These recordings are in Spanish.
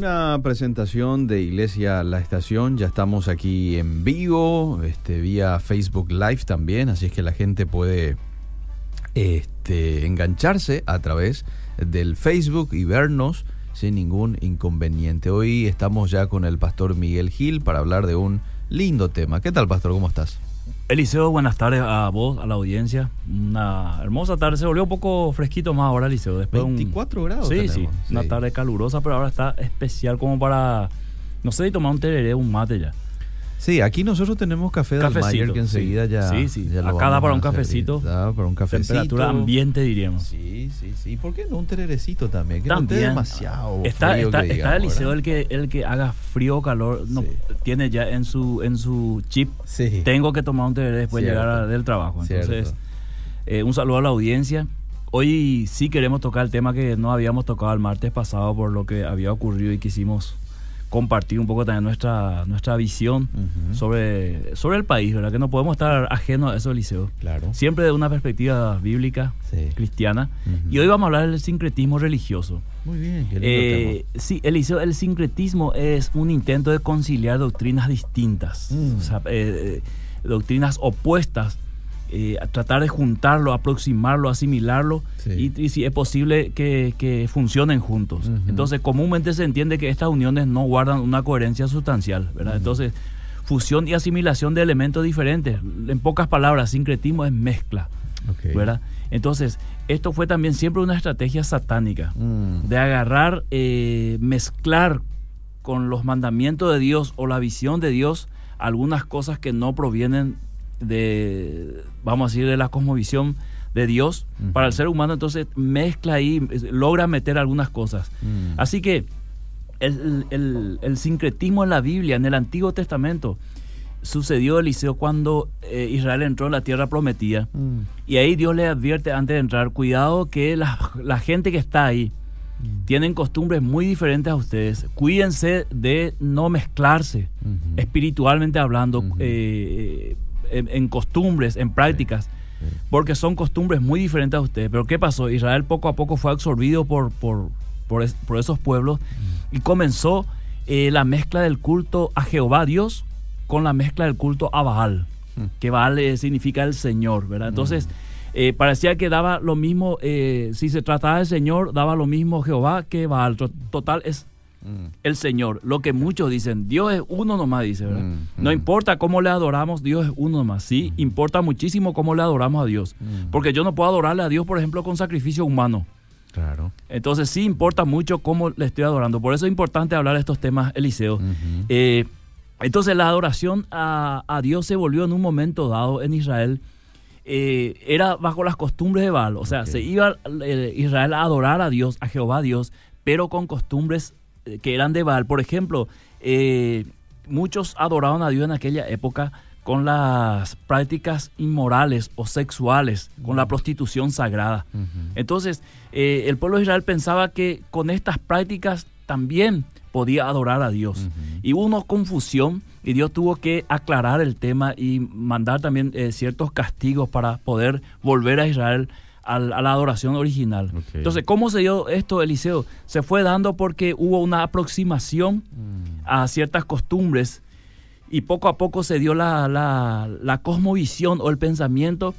Una presentación de Iglesia La Estación, ya estamos aquí en vivo, este, vía Facebook Live también, así es que la gente puede este, engancharse a través del Facebook y vernos sin ningún inconveniente. Hoy estamos ya con el pastor Miguel Gil para hablar de un lindo tema. ¿Qué tal, pastor? ¿Cómo estás? Eliseo, buenas tardes a vos, a la audiencia. Una hermosa tarde. Se volvió un poco fresquito más ahora, Eliseo. Después 24 grados. Sí, tenemos. sí. Una tarde calurosa, pero ahora está especial como para, no sé, tomar un tereré, un mate ya. Sí, aquí nosotros tenemos café de Cafecito, Almayer que enseguida sí. ya. Sí, sí. ya Acá da para un cafecito. Da para un cafecito. Temperatura ambiente, diríamos. Sí, sí, sí. ¿Por qué no un tererecito también? Que no También. esté demasiado Está, frío está, que está Eliseo ¿verdad? el que, el que haga frío o calor, no, Sí. tiene ya en su, en su chip. Sí. Tengo que tomar un tereré después de llegar a- del trabajo. Entonces, eh, un saludo a la audiencia. Hoy sí queremos tocar el tema que no habíamos tocado el martes pasado por lo que había ocurrido y quisimos compartir un poco también nuestra, nuestra visión sobre, sobre el país, ¿verdad? Que no podemos estar ajenos a eso, Eliseo. Claro. Siempre de una perspectiva bíblica, Sí. cristiana. Y hoy vamos a hablar del sincretismo religioso. Muy bien, qué lindo Eh, sí, Eliseo, el sincretismo es un intento de conciliar doctrinas distintas, Mm. o sea, eh, eh, doctrinas opuestas, eh, tratar de juntarlo, aproximarlo, asimilarlo Sí. y, y si es posible que, que funcionen juntos. Entonces, comúnmente se entiende que estas uniones no guardan una coherencia sustancial, ¿verdad? Entonces, fusión y asimilación de elementos diferentes. En pocas palabras, sincretismo es mezcla. ¿verdad? Entonces, esto fue también siempre una estrategia satánica Mm. de agarrar, eh, mezclar con los mandamientos de Dios o la visión de Dios algunas cosas que no provienen de, vamos a decir, de la cosmovisión de Dios para el ser humano, entonces mezcla ahí, logra meter algunas cosas. Mm. Así que el, el- el sincretismo en la Biblia, en el Antiguo Testamento, sucedió, Eliseo, cuando eh, Israel entró en la tierra prometida. Mm. Y ahí Dios le advierte antes de entrar, cuidado que la, la gente que está ahí tienen costumbres muy diferentes a ustedes. Cuídense de no mezclarse espiritualmente hablando, eh, en, en costumbres, en prácticas, Sí. porque son costumbres muy diferentes a ustedes. Pero ¿qué pasó? Israel poco a poco fue absorbido por, por, por, es- por esos pueblos y comenzó eh, la mezcla del culto a Jehová Dios con la mezcla del culto a Baal, Mm. que Baal eh, significa el Señor, ¿verdad? Entonces, eh, parecía que daba lo mismo, eh, si se trataba del Señor, daba lo mismo Jehová que Baal. To- Total, es Mm. el Señor. Lo que muchos dicen, Dios es uno nomás, dice, ¿verdad? Mm, No mm. importa cómo le adoramos, Dios es uno nomás. Sí, importa muchísimo cómo le adoramos a Dios. Porque yo no puedo adorarle a Dios, por ejemplo, con sacrificio humano. Claro. Entonces sí importa mucho cómo le estoy adorando. Por eso es importante hablar de estos temas, Eliseo. Eh, entonces la adoración a, a Dios se volvió en un momento dado en Israel. eh, era bajo las costumbres de Baal. O sea, se iba eh, Israel a adorar a Dios, a Jehová Dios, pero con costumbres que eran de Baal. Por ejemplo, eh, muchos adoraban a Dios en aquella época con las prácticas inmorales o sexuales, con la prostitución sagrada. Entonces, eh, el pueblo de Israel pensaba que con estas prácticas también podía adorar a Dios. Y hubo una confusión y Dios tuvo que aclarar el tema y mandar también eh, ciertos castigos para poder volver a Israel al- a la adoración original. Ok. Entonces, ¿cómo se dio esto, Eliseo? Se fue dando porque hubo una aproximación Mm. a ciertas costumbres y poco a poco se dio la, la, la cosmovisión o el pensamiento.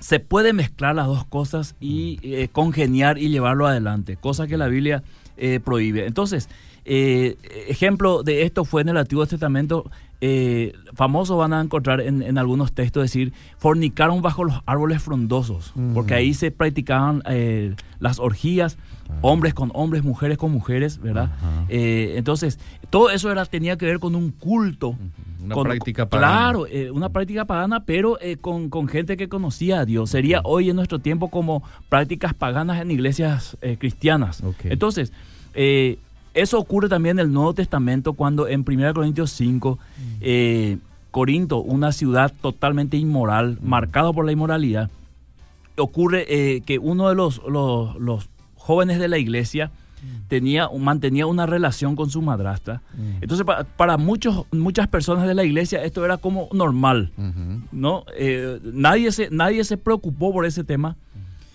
Se puede mezclar las dos cosas y eh, congeniar y llevarlo adelante, cosa que la Biblia eh, prohíbe. Entonces, eh, ejemplo de esto fue en el Antiguo Testamento, eh, famosos van a encontrar en, en algunos textos decir, fornicaron bajo los árboles frondosos, Mm. porque ahí se practicaban eh, las orgías, Ah. hombres con hombres, mujeres con mujeres, ¿verdad? Eh, entonces, todo eso era, tenía que ver con un culto. Una con- práctica pagana. Claro, eh, una práctica pagana, pero eh, con, con gente que conocía a Dios. Sería hoy en nuestro tiempo como prácticas paganas en iglesias eh, cristianas. Ok. Entonces, eh, eso ocurre también en el Nuevo Testamento cuando en 1 Corintios 5, eh, Corinto, una ciudad totalmente inmoral, marcada por la inmoralidad, ocurre eh, que uno de los, los, los jóvenes de la iglesia tenía, mantenía una relación con su madrastra. Mm. Entonces, pa- para muchos, muchas personas de la iglesia esto era como normal. ¿no? Eh, nadie, se, nadie se preocupó por ese tema.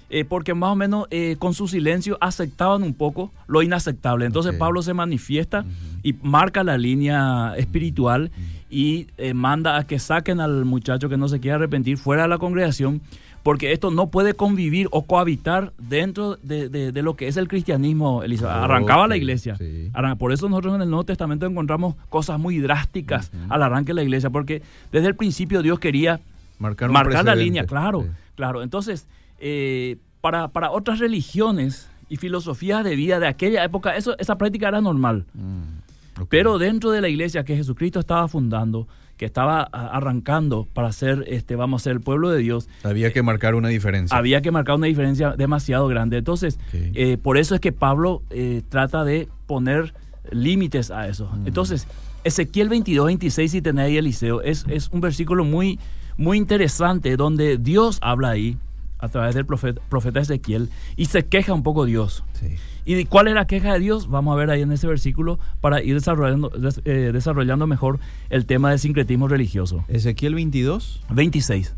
Eh, porque más o menos eh, con su silencio aceptaban un poco lo inaceptable. Entonces. Pablo se manifiesta y marca la línea espiritual y eh, manda a que saquen al muchacho que no se quiere arrepentir fuera de la congregación, porque esto no puede convivir o cohabitar dentro de, de- de lo que es el cristianismo. Elisa. Arrancaba la iglesia. sí. Por eso nosotros en el Nuevo Testamento encontramos cosas muy drásticas al arranque de la iglesia, porque desde el principio Dios quería Marcar, la línea, claro, Sí. claro. Entonces, eh, para, para otras religiones y filosofías de vida de aquella época, eso, esa práctica era normal. Mm. Pero dentro de la iglesia que Jesucristo estaba fundando, que estaba arrancando para ser, este, vamos a ser el pueblo de Dios, Había que marcar una diferencia. había que marcar una diferencia demasiado grande. Entonces, eh, por eso es que Pablo eh, trata de poner límites a eso. Mm. Entonces, Ezequiel 22, 26, si tenés ahí Eliseo, es, es un versículo muy, muy interesante donde Dios habla ahí a través del profeta, profeta Ezequiel y se queja un poco Dios. Sí. ¿Y cuál es la queja de Dios? Vamos a ver ahí en ese versículo para ir desarrollando, des- eh, desarrollando mejor el tema del sincretismo religioso. Ezequiel 22. 26.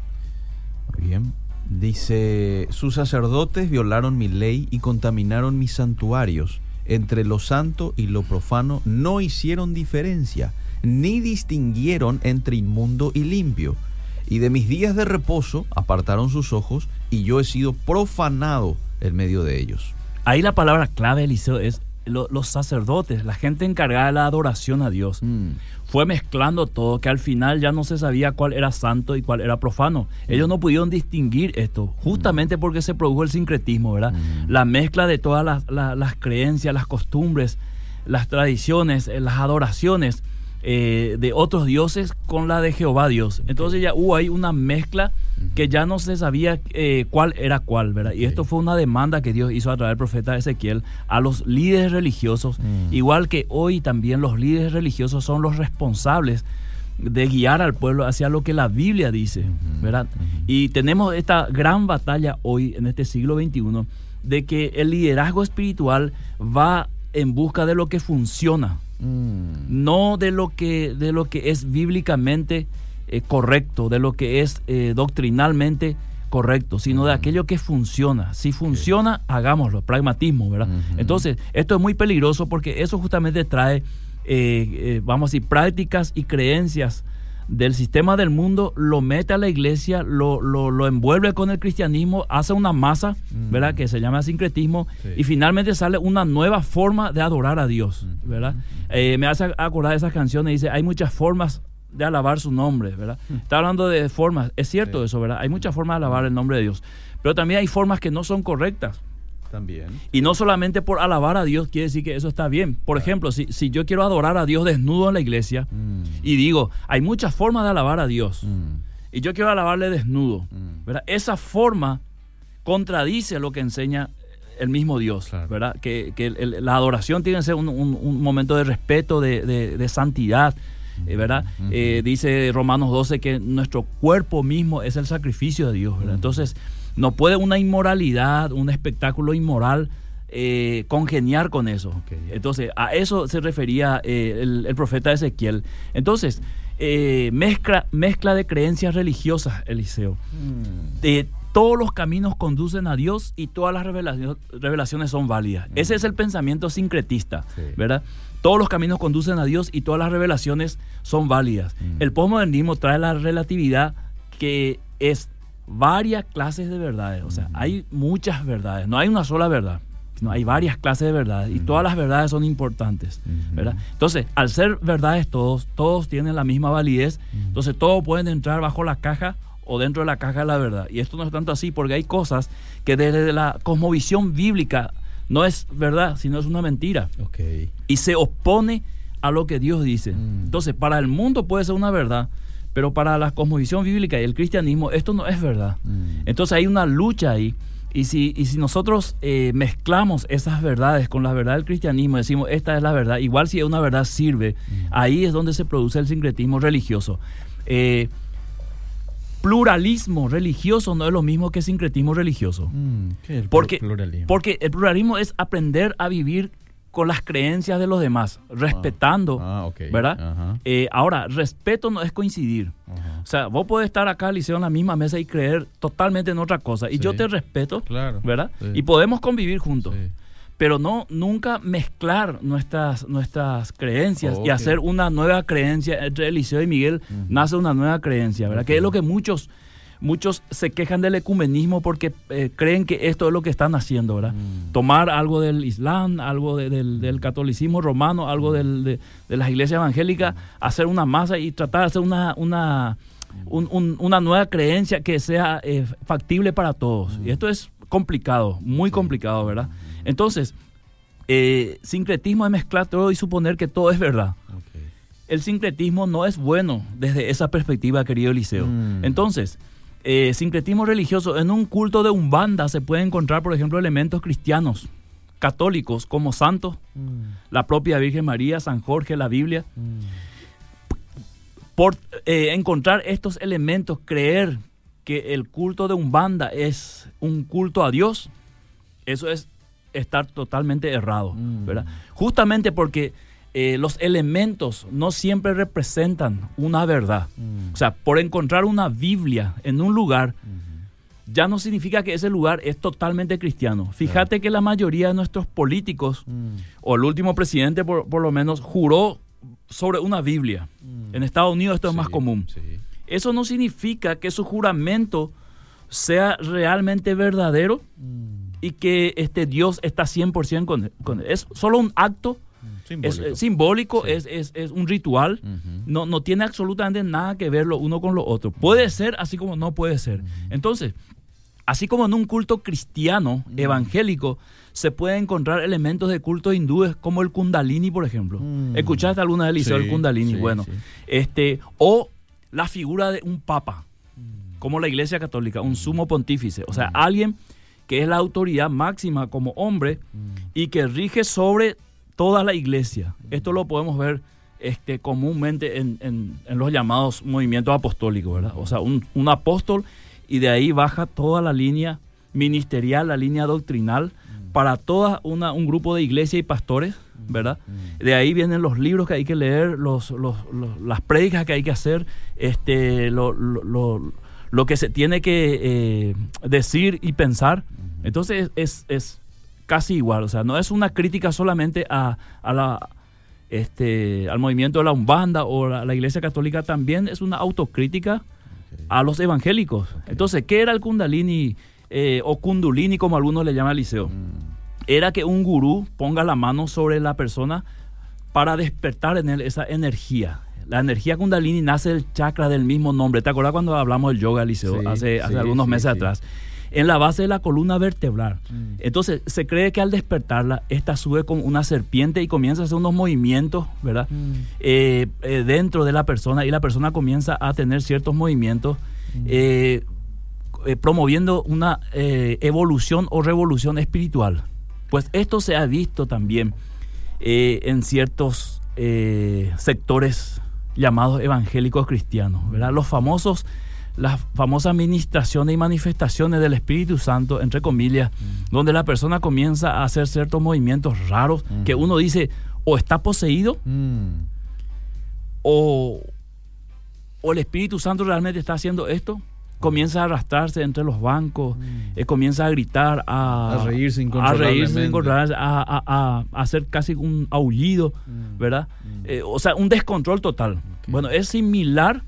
Muy bien. Dice, sus sacerdotes violaron mi ley y contaminaron mis santuarios. Entre lo santo y lo profano no hicieron diferencia, ni distinguieron entre inmundo y limpio. Y de mis días de reposo apartaron sus ojos, y yo he sido profanado en medio de ellos. Ahí la palabra clave, Eliseo, es lo- los sacerdotes, la gente encargada de la adoración a Dios. Mm, Fue mezclando todo, que al final ya no se sabía cuál era santo y cuál era profano. Ellos no pudieron distinguir esto, justamente porque se produjo el sincretismo, ¿verdad? Mm. La mezcla de todas las, la- las creencias, las costumbres, las tradiciones, eh, las adoraciones eh, de otros dioses con la de Jehová Dios. Entonces ya hubo ahí una mezcla que ya no se sabía eh, cuál era cuál, ¿verdad? Y esto fue una demanda que Dios hizo a través del profeta Ezequiel a los líderes religiosos, Mm. igual que hoy también los líderes religiosos son los responsables de guiar al pueblo hacia lo que la Biblia dice, ¿verdad? Y tenemos esta gran batalla hoy en este siglo XXI de que el liderazgo espiritual va en busca de lo que funciona, mm, no de lo que, de lo que es bíblicamente eh, correcto, de lo que es eh, doctrinalmente correcto, sino de aquello que funciona. Si funciona, hagámoslo, pragmatismo, ¿verdad? Entonces, esto es muy peligroso porque eso justamente trae, eh, vamos a decir, prácticas y creencias del sistema del mundo, lo mete a la iglesia, lo, lo, lo envuelve con el cristianismo, hace una masa. ¿verdad? Que se llama sincretismo, Sí. y finalmente sale una nueva forma de adorar a Dios. ¿verdad? Me hace acordar de esas canciones, dice, hay muchas formas de alabar su nombre, ¿verdad? Está hablando de formas, es cierto Sí. eso, ¿verdad? Hay muchas formas de alabar el nombre de Dios, pero también hay formas que no son correctas. También. Y no solamente por alabar a Dios quiere decir que eso está bien. Por ejemplo, si, si yo quiero adorar a Dios desnudo en la iglesia Mm, y digo, hay muchas formas de alabar a Dios mm, y yo quiero alabarle desnudo, mm. ¿verdad? Esa forma contradice lo que enseña el mismo Dios, Claro. ¿verdad? Que, que el- la adoración tiene que ser un, un- un momento de respeto, de, de- de santidad, eh, ¿verdad? Eh, dice Romanos 12 que nuestro cuerpo mismo es el sacrificio de Dios. Entonces, no puede una inmoralidad, un espectáculo inmoral eh, congeniar con eso. Entonces, a eso se refería eh, el, el profeta Ezequiel. Entonces, eh, mezcla, mezcla de creencias religiosas, Eliseo. Mm. Todos los caminos conducen a Dios y todas las revelaciones, revelaciones son válidas. Ese es el pensamiento sincretista, Sí. ¿verdad? Todos los caminos conducen a Dios y todas las revelaciones son válidas. Mm. El postmodernismo trae la relatividad que es varias clases de verdades. O sea, Ujú. hay muchas verdades, no hay una sola verdad. sino hay varias clases de verdades y Ujú. todas las verdades son importantes, Ujú. ¿verdad? Entonces, al ser verdades todos, todos tienen la misma validez, entonces todos pueden entrar bajo la caja o dentro de la caja de la verdad. Y esto no es tanto así porque hay cosas que desde la cosmovisión bíblica no es verdad, sino es una mentira Ok. y se opone a lo que Dios dice. Mm. Entonces, para el mundo puede ser una verdad, pero para la cosmovisión bíblica y el cristianismo esto no es verdad. Mm. Entonces hay una lucha ahí. Y si, y si nosotros eh, mezclamos esas verdades con la verdad del cristianismo, decimos, esta es la verdad, igual si una verdad sirve, Mm. ahí es donde se produce el sincretismo religioso. Eh, pluralismo religioso no es lo mismo que sincretismo religioso. Mm, ¿qué es el Porque, pluralismo? porque el pluralismo es aprender a vivir con las creencias de los demás, respetando, Ah. ¿verdad? Eh, ahora, respeto no es coincidir. Ajá. O sea, vos podés estar acá, Liceo, en la misma mesa y creer totalmente en otra cosa. Y Sí. yo te respeto, Claro. ¿verdad? Sí. Y podemos convivir juntos. Sí. Pero no nunca mezclar nuestras, nuestras creencias y hacer una nueva creencia. Entre Eliseo y Miguel nace una nueva creencia, ¿verdad? Que es lo que muchos, muchos se quejan del ecumenismo porque eh, creen que esto es lo que están haciendo, ¿verdad? Mm. Tomar algo del Islam, algo de- del, del catolicismo romano, algo del- de, de las iglesias evangélicas, hacer una masa y tratar de hacer una, una, un- un- una nueva creencia que sea eh, factible para todos. Y esto es complicado, muy complicado, ¿verdad? Entonces, eh, sincretismo es mezclar todo y suponer que todo es verdad. El sincretismo no es bueno desde esa perspectiva, querido Eliseo. Mm. Entonces, eh, sincretismo religioso, en un culto de Umbanda se puede encontrar, por ejemplo, elementos cristianos, católicos, como santos, Mm. la propia Virgen María, San Jorge, la Biblia. Mm. Por eh, encontrar estos elementos, creer que el culto de Umbanda es un culto a Dios, eso es estar totalmente errado, Mm. ¿verdad? Justamente porque eh, los elementos no siempre representan una verdad. Mm. O sea, por encontrar una Biblia en un lugar, ya no significa que ese lugar es totalmente cristiano. Fíjate que la mayoría de nuestros políticos, Mm. o el último presidente por, por lo menos, juró sobre una Biblia. En Estados Unidos esto es más común. sí. Eso no significa que su juramento sea realmente verdadero. Y que este Dios está 100% con él. con él. Es solo un acto, es Simbólico. eh, simbólico, Sí. es, es- es un ritual. No, no tiene absolutamente nada que ver lo uno con lo otro. Puede ser así como no puede ser. Entonces, así como en un culto cristiano, evangélico, se pueden encontrar elementos de culto hindúes como el kundalini, por ejemplo. Mm. ¿Escuchaste alguna vez, Eliseo, el Sí, kundalini? sí, bueno, este, o la figura de un papa, como la iglesia católica, un sumo pontífice, o sea, alguien que es la autoridad máxima como hombre y que rige sobre toda la iglesia. Esto lo podemos ver este, comúnmente en, en- en los llamados movimientos apostólicos, ¿verdad? O sea, un, un apóstol y de ahí baja toda la línea ministerial, la línea doctrinal para toda una, un grupo de iglesia y pastores, ¿verdad? De ahí vienen los libros que hay que leer, los, los- los- las prédicas que hay que hacer, este, lo, lo- lo- lo que se tiene que eh, decir y pensar. Entonces es, es casi igual, o sea, no es una crítica solamente a, a la, este, al movimiento de la Umbanda o la, la Iglesia Católica, también es una autocrítica a los evangélicos. Entonces, ¿qué era el Kundalini eh, o Kundulini, como algunos le llaman al liceo? Mm. Era que un gurú ponga la mano sobre la persona para despertar en él esa energía. La energía Kundalini nace del chakra del mismo nombre. ¿Te acuerdas cuando hablamos del yoga, Liceo? Sí, hace, hace algunos meses atrás. En la base de la columna vertebral. Mm. Entonces, se cree que al despertarla, esta sube como una serpiente y comienza a hacer unos movimientos, ¿verdad? Mm. Eh, eh, dentro de la persona y la persona comienza a tener ciertos movimientos eh, eh, promoviendo una evolución o revolución espiritual. Pues esto se ha visto también eh, en ciertos eh, sectores llamados evangélicos cristianos, ¿verdad? Los famosos, las famosas ministraciones y manifestaciones del Espíritu Santo, entre comillas, donde la persona comienza a hacer ciertos movimientos raros que uno dice o está poseído Mm. o, o el Espíritu Santo realmente está haciendo esto, comienza a arrastrarse entre los bancos, eh, comienza a gritar, a, A reírse a reírse incontrolablemente. incontrolablemente, a, a- a- a hacer casi un aullido, ¿verdad? Eh, o sea, un descontrol total. Bueno, es similar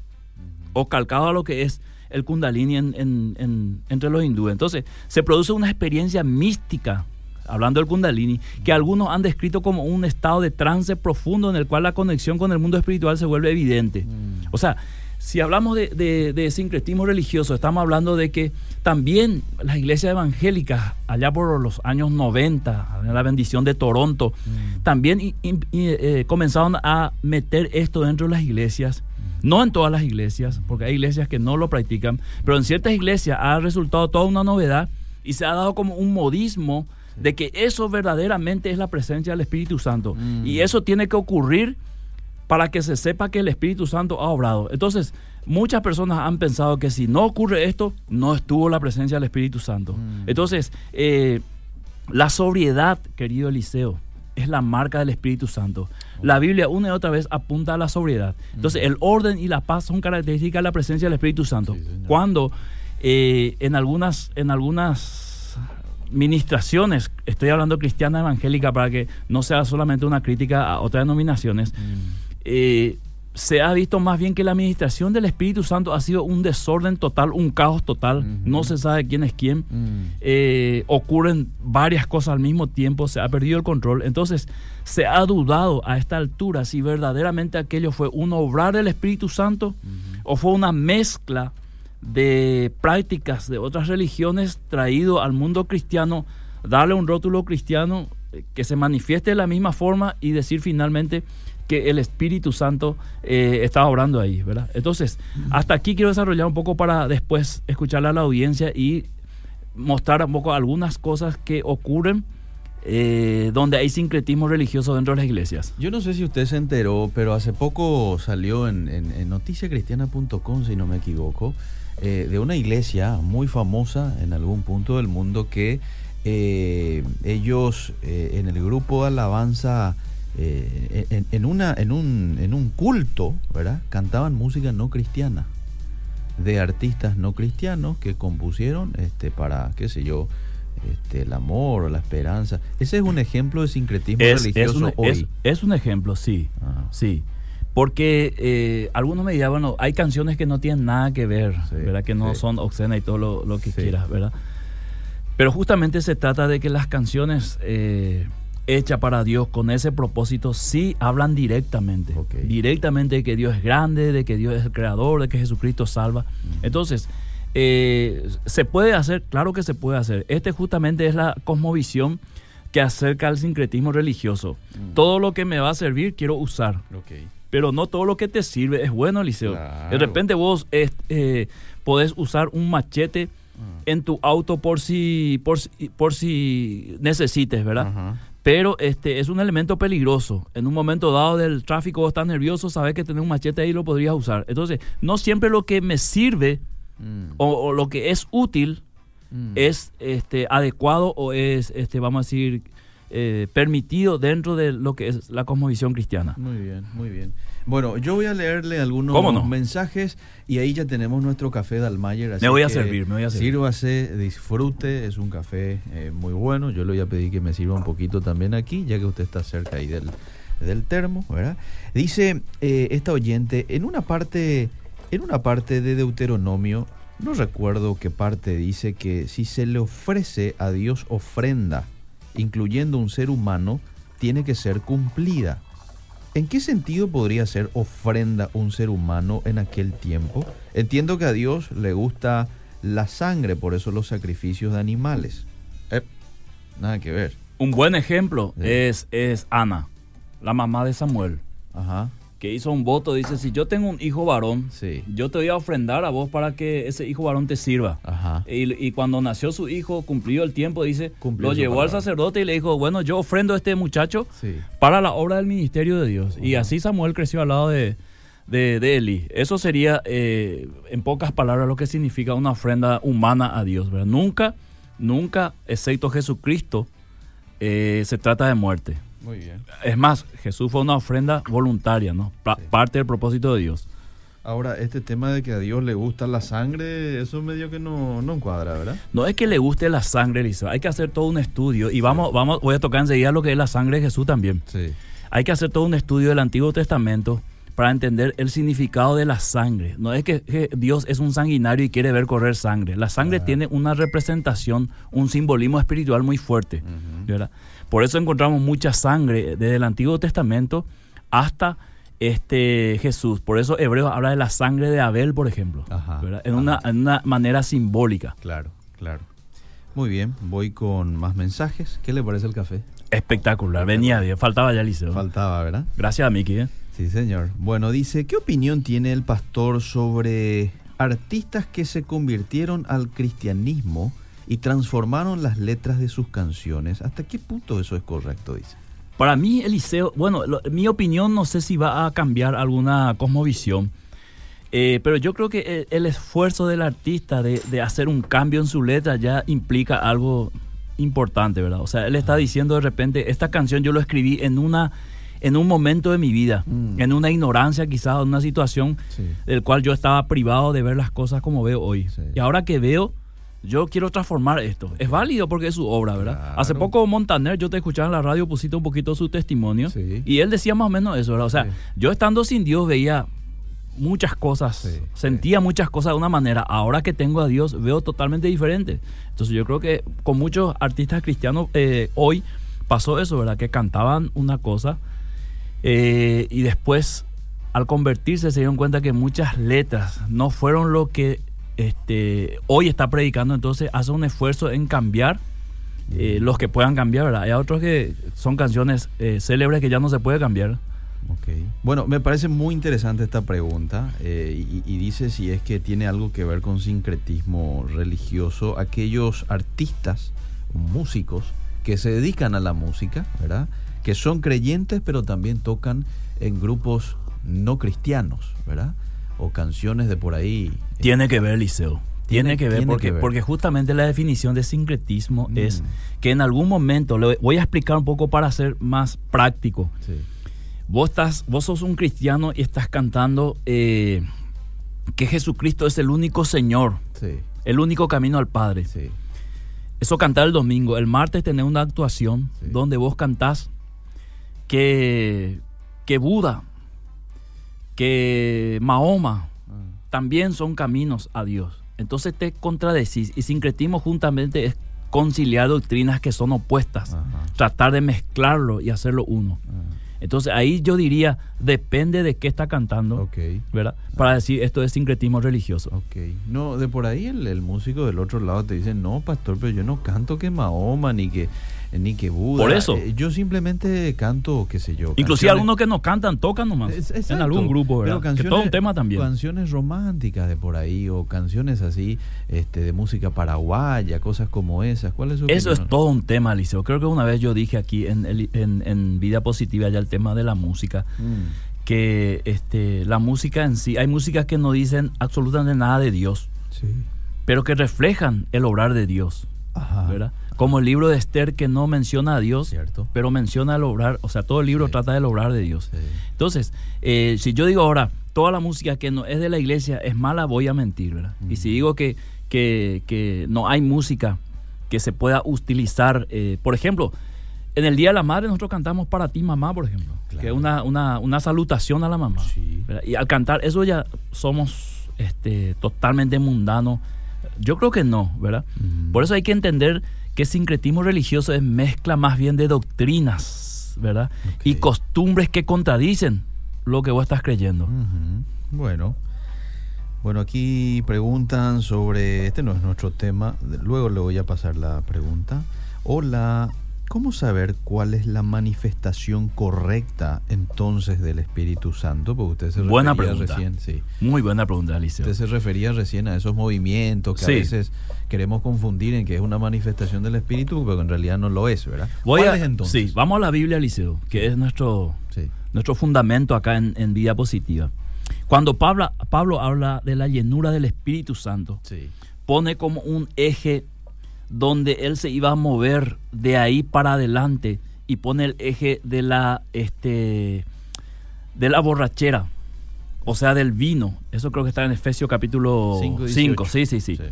o calcado a lo que es el kundalini en- en- en- entre los hindúes. Entonces, se produce una experiencia mística, hablando del kundalini, que algunos han descrito como un estado de trance profundo en el cual la conexión con el mundo espiritual se vuelve evidente. O sea, si hablamos de, de- de sincretismo religioso, estamos hablando de que también las iglesias evangélicas, allá por los años 90, en la bendición de Toronto, también i- i- eh, comenzaron a meter esto dentro de las iglesias. No en todas las iglesias, porque hay iglesias que no lo practican, pero en ciertas iglesias ha resultado toda una novedad y se ha dado como un modismo de que eso verdaderamente es la presencia del Espíritu Santo. Mm. Y eso tiene que ocurrir para que se sepa que el Espíritu Santo ha obrado. Entonces, muchas personas han pensado que si no ocurre esto, no estuvo la presencia del Espíritu Santo. Mm. Entonces, eh, la sobriedad, querido Eliseo, es la marca del Espíritu Santo. La Biblia una y otra vez apunta a la sobriedad. Entonces, el orden y la paz son características de la presencia del Espíritu Santo. Cuando eh, en algunas, en algunas ministraciones, estoy hablando cristiana evangélica para que no sea solamente una crítica a otras denominaciones, eh, se ha visto más bien que la administración del Espíritu Santo ha sido un desorden total, un caos total, no se sabe quién es quién, eh, ocurren varias cosas al mismo tiempo, se ha perdido el control, entonces se ha dudado a esta altura si verdaderamente aquello fue un obrar del Espíritu Santo o fue una mezcla de prácticas de otras religiones traído al mundo cristiano, darle un rótulo cristiano eh, que se manifieste de la misma forma y decir finalmente que el Espíritu Santo eh, estaba obrando ahí, ¿verdad? Entonces, hasta aquí quiero desarrollar un poco para después escucharle a la audiencia y mostrar un poco algunas cosas que ocurren eh, donde hay sincretismo religioso dentro de las iglesias. Yo no sé si usted se enteró, pero hace poco salió en, en, noticiacristiana.com, si no me equivoco, eh, de una iglesia muy famosa en algún punto del mundo que ellos en el grupo de alabanza eh, en, una, en, un, en un culto, ¿verdad? Cantaban música no cristiana, de artistas no cristianos que compusieron este, para, qué sé yo, este, el amor o la esperanza. Ese es un ejemplo de sincretismo religioso es un, hoy. Es, un ejemplo, sí, sí. Porque eh, algunos me dirán, bueno, hay canciones que no tienen nada que ver, ¿verdad? Que no son obscenas y todo lo, que quieras, ¿verdad? Pero justamente se trata de que las canciones... Eh, hecha para Dios con ese propósito, sí hablan directamente. Directamente de que Dios es grande, de que Dios es el creador, de que Jesucristo salva. Entonces, eh, ¿se puede hacer? Claro que se puede hacer. Este justamente es la cosmovisión que acerca al sincretismo religioso. Todo lo que me va a servir quiero usar. Pero no todo lo que te sirve es bueno, Eliseo. De repente vos eh, podés usar un machete ah. en tu auto por si, por, por si necesites, ¿verdad? Pero este es un elemento peligroso. En un momento dado del tráfico estás nervioso, sabes que tener un machete ahí lo podrías usar. Entonces, no siempre lo que me sirve mm. o, lo que es útil mm. es este adecuado o es, este vamos a decir, eh, permitido dentro de lo que es la cosmovisión cristiana. Muy bien, muy bien. Bueno, yo voy a leerle algunos mensajes y ahí ya tenemos nuestro café de Almayer. me voy a servir, me voy a servir. Sírvase, disfrute, es un café eh, muy bueno. Yo le voy a pedir que me sirva un poquito también aquí, ya que usted está cerca ahí del, del termo, ¿verdad? Dice eh, esta oyente, en una parte, en una parte de Deuteronomio, no recuerdo qué parte dice que si se le ofrece a Dios ofrenda, incluyendo un ser humano, tiene que ser cumplida. ¿En qué sentido podría ser ofrenda un ser humano en aquel tiempo? Entiendo que a Dios le gusta la sangre, por eso los sacrificios de animales. Eh, nada que ver. Un buen ejemplo es, es Ana, la mamá de Samuel. Ajá que hizo un voto, dice, si yo tengo un hijo varón, yo te voy a ofrendar a vos para que ese hijo varón te sirva. Y, cuando nació su hijo, cumplió el tiempo, dice, lo llevó al sacerdote y le dijo, bueno, yo ofrendo a este muchacho para la obra del ministerio de Dios. Y así Samuel creció al lado de, de, Eli. Eso sería, eh, en pocas palabras, lo que significa una ofrenda humana a Dios. Nunca, nunca, excepto Jesucristo, eh, se trata de muerte. Muy bien. Es más, Jesús fue una ofrenda voluntaria, ¿no? Parte del propósito de Dios. Ahora, este tema de que a Dios le gusta la sangre, eso medio que no, no encuadra, ¿verdad? No es que le guste la sangre, Eliseo. Hay que hacer todo un estudio. Y vamos, vamos, voy a tocar enseguida lo que es la sangre de Jesús también. Sí. Hay que hacer todo un estudio del Antiguo Testamento para entender el significado de la sangre. No es que, Dios es un sanguinario y quiere ver correr sangre. La sangre tiene una representación, un simbolismo espiritual muy fuerte. ¿Verdad? Por eso encontramos mucha sangre desde el Antiguo Testamento hasta este Jesús. Por eso Hebreos habla de la sangre de Abel, por ejemplo, en, Una, manera simbólica. Claro, claro. Muy bien, voy con más mensajes. ¿Qué le parece el café? Espectacular, venía bien, faltaba ya Liceo. Faltaba, ¿verdad? Gracias a Miki. ¿eh? Sí, señor. Bueno, dice, ¿qué opinión tiene el pastor sobre artistas que se convirtieron al cristianismo y transformaron las letras de sus canciones. ¿Hasta qué punto eso es correcto, dice? Para mí, Eliseo, bueno, mi opinión no sé si va a cambiar alguna cosmovisión, eh, pero yo creo que el, esfuerzo del artista de, hacer un cambio en su letra ya implica algo importante, ¿verdad? O sea, él está diciendo de repente, esta canción yo lo escribí en una en un momento de mi vida, Mm. en una ignorancia quizás, en una situación Sí. del cual yo estaba privado de ver las cosas como veo hoy. Sí. Y ahora que veo, yo quiero transformar esto. Es válido porque es su obra, ¿verdad? Claro. Hace poco Montaner, yo te escuchaba en la radio, pusiste un poquito su testimonio Sí. y él decía más o menos eso, ¿verdad? O sea, Sí. yo estando sin Dios veía muchas cosas, Sí, sentía muchas cosas de una manera. Ahora que tengo a Dios, veo totalmente diferente. Entonces yo creo que con muchos artistas cristianos eh, hoy pasó eso, ¿verdad? Que cantaban una cosa eh, y después al convertirse se dieron cuenta que muchas letras no fueron lo que este, hoy está predicando, entonces hace un esfuerzo en cambiar eh, los que puedan cambiar, ¿verdad? Hay otros que son canciones eh, célebres que ya no se puede cambiar. Ok. Bueno, me parece muy interesante esta pregunta eh, y, y dice si es que tiene algo que ver con sincretismo religioso, aquellos artistas, músicos que se dedican a la música, ¿verdad? Que son creyentes pero también tocan en grupos no cristianos, ¿verdad? O canciones de por ahí. Tiene que ver, Liceo. Tiene, Tiene- que ver, tiene porque, que ver. porque justamente la definición de sincretismo Mm. es que en algún momento, le voy a explicar un poco para ser más práctico. Sí. Vos, estás, vos sos un cristiano y estás cantando eh, que Jesucristo es el único Señor, Sí, el único camino al Padre. sí. Eso cantar el domingo. El martes tenés una actuación donde vos cantás que, que Buda, que Mahoma Ah, también son caminos a Dios. Entonces te contradecís y sincretismo juntamente es conciliar doctrinas que son opuestas, Ajá. tratar de mezclarlo y hacerlo uno. ah, Entonces ahí yo diría, depende de qué está cantando, Ok. ¿verdad? Para decir esto es sincretismo religioso. Ok. No, de por ahí el, el músico del otro lado te dice, no, pastor, pero yo no canto que Mahoma ni que ni que Buda. Por eso. Eh, yo simplemente canto, qué sé yo. Inclusive canciones- algunos que no cantan, tocan nomás. Es- en algún grupo, Pero ¿verdad? que todo un tema también. Canciones románticas de por ahí o canciones así este, de música paraguaya, cosas como esas. ¿Cuál es su Eso es opinión? todo un tema, Liceo. Creo que una vez yo dije aquí en, en, en Vida Positiva ya el tema de la música, Mm, que este, la música en sí, hay músicas que no dicen absolutamente nada de Dios, sí. pero que reflejan el obrar de Dios, Ajá. ¿verdad? Como el libro de Esther que no menciona a Dios, Cierto. pero menciona el obrar, o sea, todo el libro Sí. trata del obrar de Dios. Sí. Entonces, eh, si yo digo ahora, toda la música que no es de la iglesia es mala, voy a mentir, ¿verdad? Y si Ujú. digo que, que, que no hay música que se pueda utilizar, eh, por ejemplo, en el Día de la Madre nosotros cantamos para ti, mamá, por ejemplo, que es una, una, una salutación a la mamá. Sí. Y al cantar eso ya somos este, totalmente mundanos. Yo creo que no, ¿verdad? Por eso hay que entender que sincretismo religioso es mezcla más bien de doctrinas, ¿verdad? Y costumbres que contradicen lo que vos estás creyendo. Bueno. Bueno, aquí preguntan sobre, este no es nuestro tema, luego le voy a pasar la pregunta. Hola, ¿cómo saber cuál es la manifestación correcta entonces del Espíritu Santo? Porque usted se Buena pregunta. recién, sí. Muy buena pregunta, Alicia. Usted se refería recién a esos movimientos que Sí. a veces queremos confundir en que es una manifestación del Espíritu, pero en realidad no lo es, ¿verdad? Voy ¿Cuál a, es entonces? Sí, vamos a la Biblia, Liceo, que es nuestro, Sí. nuestro fundamento acá en, en vida positiva. Cuando Pablo, Pablo habla de la llenura del Espíritu Santo, Sí. pone como un eje donde él se iba a mover de ahí para adelante y pone el eje de la este de la borrachera, o sea, del vino. Eso creo que está en Efesios capítulo Cinco, 5. 18. Sí, sí, sí. Sí.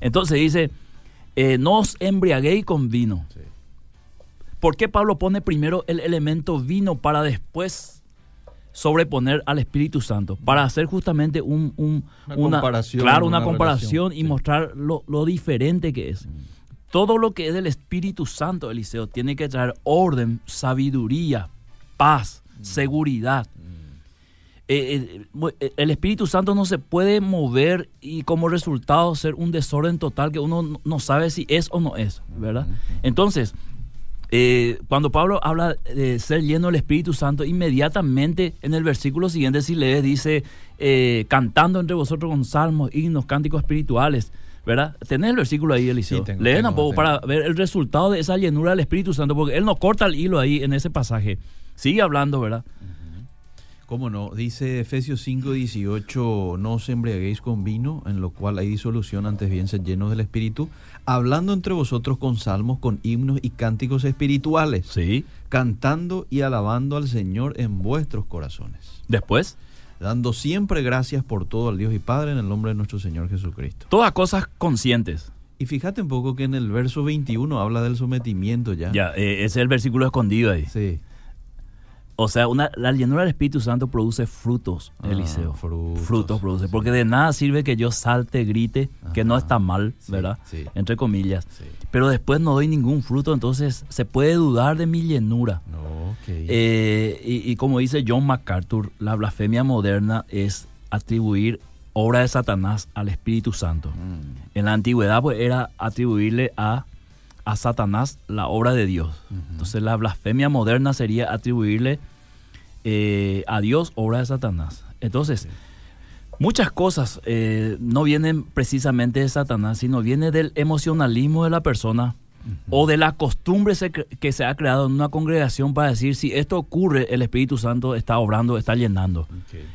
Entonces dice, eh, no os embriaguéis con vino. Sí. ¿Por qué Pablo pone primero el elemento vino para después sobreponer al Espíritu Santo? Para hacer justamente un, un- Una comparación, Claro, una, una comparación relación, y sí. mostrar lo, lo diferente que es. Todo lo que es del Espíritu Santo, Eliseo, tiene que traer orden, sabiduría, paz, seguridad. Eh, eh, mu- eh, el Espíritu Santo no se puede mover y como resultado ser un desorden total que uno no- no sabe si es o no es, ¿verdad? Entonces, eh, cuando Pablo habla de ser lleno del Espíritu Santo, inmediatamente en el versículo siguiente, si lees, dice, eh, cantando entre vosotros con salmos, himnos, cánticos espirituales, ¿verdad? Tenés el versículo ahí, Eliseo. Sí, tengo, Leen tengo, un poco tengo. para ver el resultado de esa llenura del Espíritu Santo, porque él no corta el hilo ahí en ese pasaje. Sigue hablando, ¿verdad? ¿Cómo no? Dice Efesios 5, 18, no os embriaguéis con vino, en lo cual hay disolución, antes bien sed llenos del Espíritu, hablando entre vosotros con salmos, con himnos y cánticos espirituales, Sí. cantando y alabando al Señor en vuestros corazones, Después, dando siempre gracias por todo al Dios y Padre en el nombre de nuestro Señor Jesucristo. todas cosas conscientes. Y fíjate un poco que en el verso 21 habla del sometimiento ya. Ya, eh, ese es el versículo escondido ahí. Sí. O sea, una, la llenura del Espíritu Santo produce frutos, Ah, Eliseo. frutos, produce. sí. Porque de nada sirve que yo salte, grite, que no está mal, Sí, ¿verdad? sí. Entre comillas. Pero después no doy ningún fruto, entonces se puede dudar de mi llenura. No, ok. Eh, y, y como dice John MacArthur, la blasfemia moderna es atribuir obra de Satanás al Espíritu Santo. Mm, En la antigüedad pues era atribuirle a, a Satanás la obra de Dios. Entonces la blasfemia moderna sería atribuirle eh, a Dios obra de Satanás. Entonces, muchas cosas eh, no vienen precisamente de Satanás, sino viene del emocionalismo de la persona o de la costumbre se que se ha creado en una congregación para decir si esto ocurre, el Espíritu Santo está obrando, está llenando.